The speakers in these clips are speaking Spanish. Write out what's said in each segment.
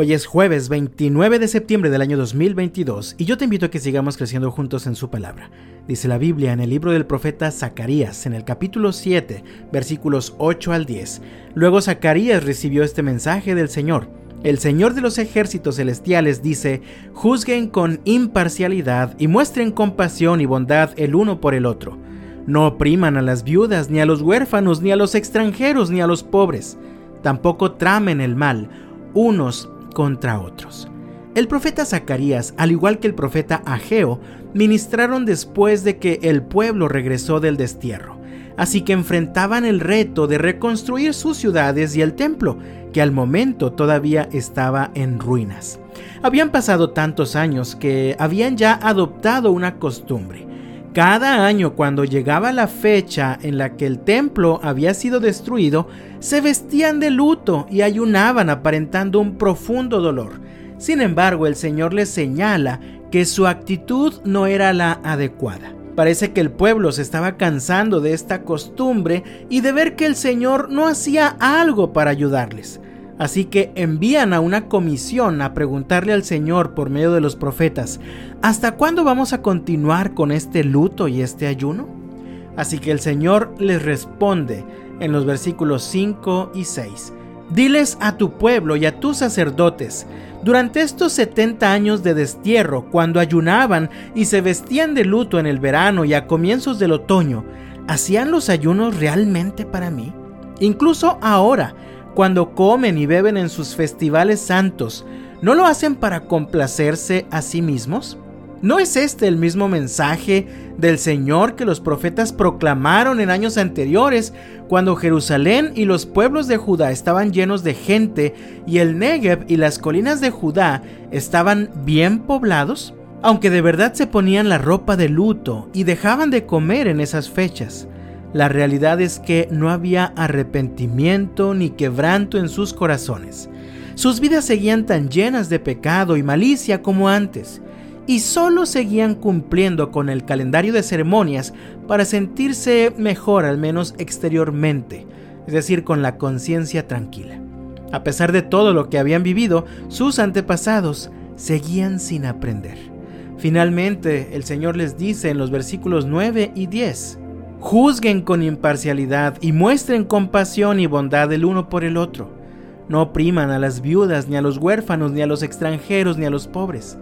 Hoy es jueves 29 de septiembre del año 2022 y yo te invito a que sigamos creciendo juntos en su palabra. Dice la Biblia en el libro del profeta Zacarías, en el capítulo 7, versículos 8 al 10. Luego Zacarías recibió este mensaje del Señor. El Señor de los ejércitos celestiales dice, juzguen con imparcialidad y muestren compasión y bondad el uno por el otro. No opriman a las viudas, ni a los huérfanos, ni a los extranjeros, ni a los pobres. Tampoco tramen el mal unos contra otros. El profeta Zacarías, al igual que el profeta Ageo, ministraron después de que el pueblo regresó del destierro, así que enfrentaban el reto de reconstruir sus ciudades y el templo, que al momento todavía estaba en ruinas. Habían pasado tantos años que habían ya adoptado una costumbre. Cada año cuando llegaba la fecha en la que el templo había sido destruido, se vestían de luto y ayunaban aparentando un profundo dolor. Sin embargo, el Señor les señala que su actitud no era la adecuada. Parece que el pueblo se estaba cansando de esta costumbre y de ver que el Señor no hacía algo para ayudarles. Así que envían a una comisión a preguntarle al Señor por medio de los profetas, ¿hasta cuándo vamos a continuar con este luto y este ayuno? Así que el Señor les responde, en los versículos 5 y 6. Diles a tu pueblo y a tus sacerdotes, durante estos 70 años de destierro, cuando ayunaban y se vestían de luto en el verano y a comienzos del otoño, ¿hacían los ayunos realmente para mí? Incluso ahora, cuando comen y beben en sus festivales santos, ¿no lo hacen para complacerse a sí mismos? ¿No es este el mismo mensaje del Señor que los profetas proclamaron en años anteriores, cuando Jerusalén y los pueblos de Judá estaban llenos de gente y el Negev y las colinas de Judá estaban bien poblados? Aunque de verdad se ponían la ropa de luto y dejaban de comer en esas fechas, la realidad es que no había arrepentimiento ni quebranto en sus corazones. Sus vidas seguían tan llenas de pecado y malicia como antes y solo seguían cumpliendo con el calendario de ceremonias para sentirse mejor, al menos exteriormente, es decir, con la conciencia tranquila. A pesar de todo lo que habían vivido, sus antepasados seguían sin aprender. Finalmente, el Señor les dice en los versículos 9 y 10, Juzguen con imparcialidad y muestren compasión y bondad el uno por el otro. No opriman a las viudas, ni a los huérfanos, ni a los extranjeros, ni a los pobres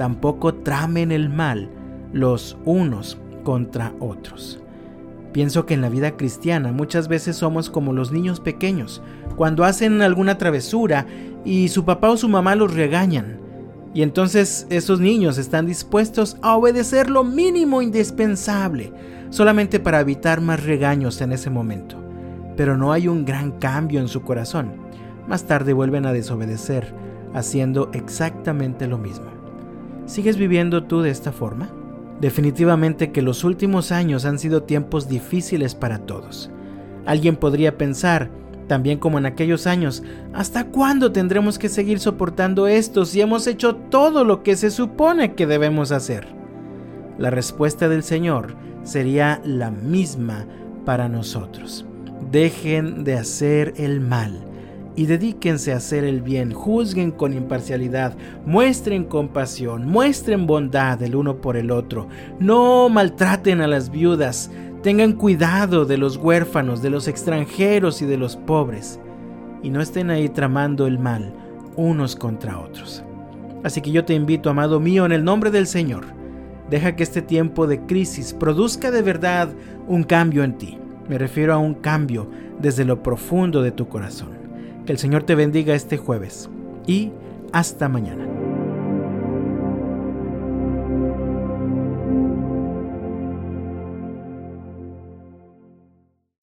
tampoco tramen el mal los unos contra otros. Pienso que en la vida cristiana muchas veces somos como los niños pequeños, cuando hacen alguna travesura y su papá o su mamá los regañan. Y entonces esos niños están dispuestos a obedecer lo mínimo indispensable, solamente para evitar más regaños en ese momento. Pero no hay un gran cambio en su corazón. Más tarde vuelven a desobedecer, haciendo exactamente lo mismo. ¿Sigues viviendo tú de esta forma? Definitivamente que los últimos años han sido tiempos difíciles para todos. Alguien podría pensar, también como en aquellos años, ¿hasta cuándo tendremos que seguir soportando esto si hemos hecho todo lo que se supone que debemos hacer? La respuesta del Señor sería la misma para nosotros. Dejen de hacer el mal y dedíquense a hacer el bien, juzguen con imparcialidad, muestren compasión, muestren bondad el uno por el otro, no maltraten a las viudas, tengan cuidado de los huérfanos, de los extranjeros y de los pobres, y no estén ahí tramando el mal unos contra otros. Así que yo te invito, amado mío, en el nombre del Señor, deja que este tiempo de crisis produzca de verdad un cambio en ti. Me refiero a un cambio desde lo profundo de tu corazón. Que el Señor te bendiga este jueves y hasta mañana.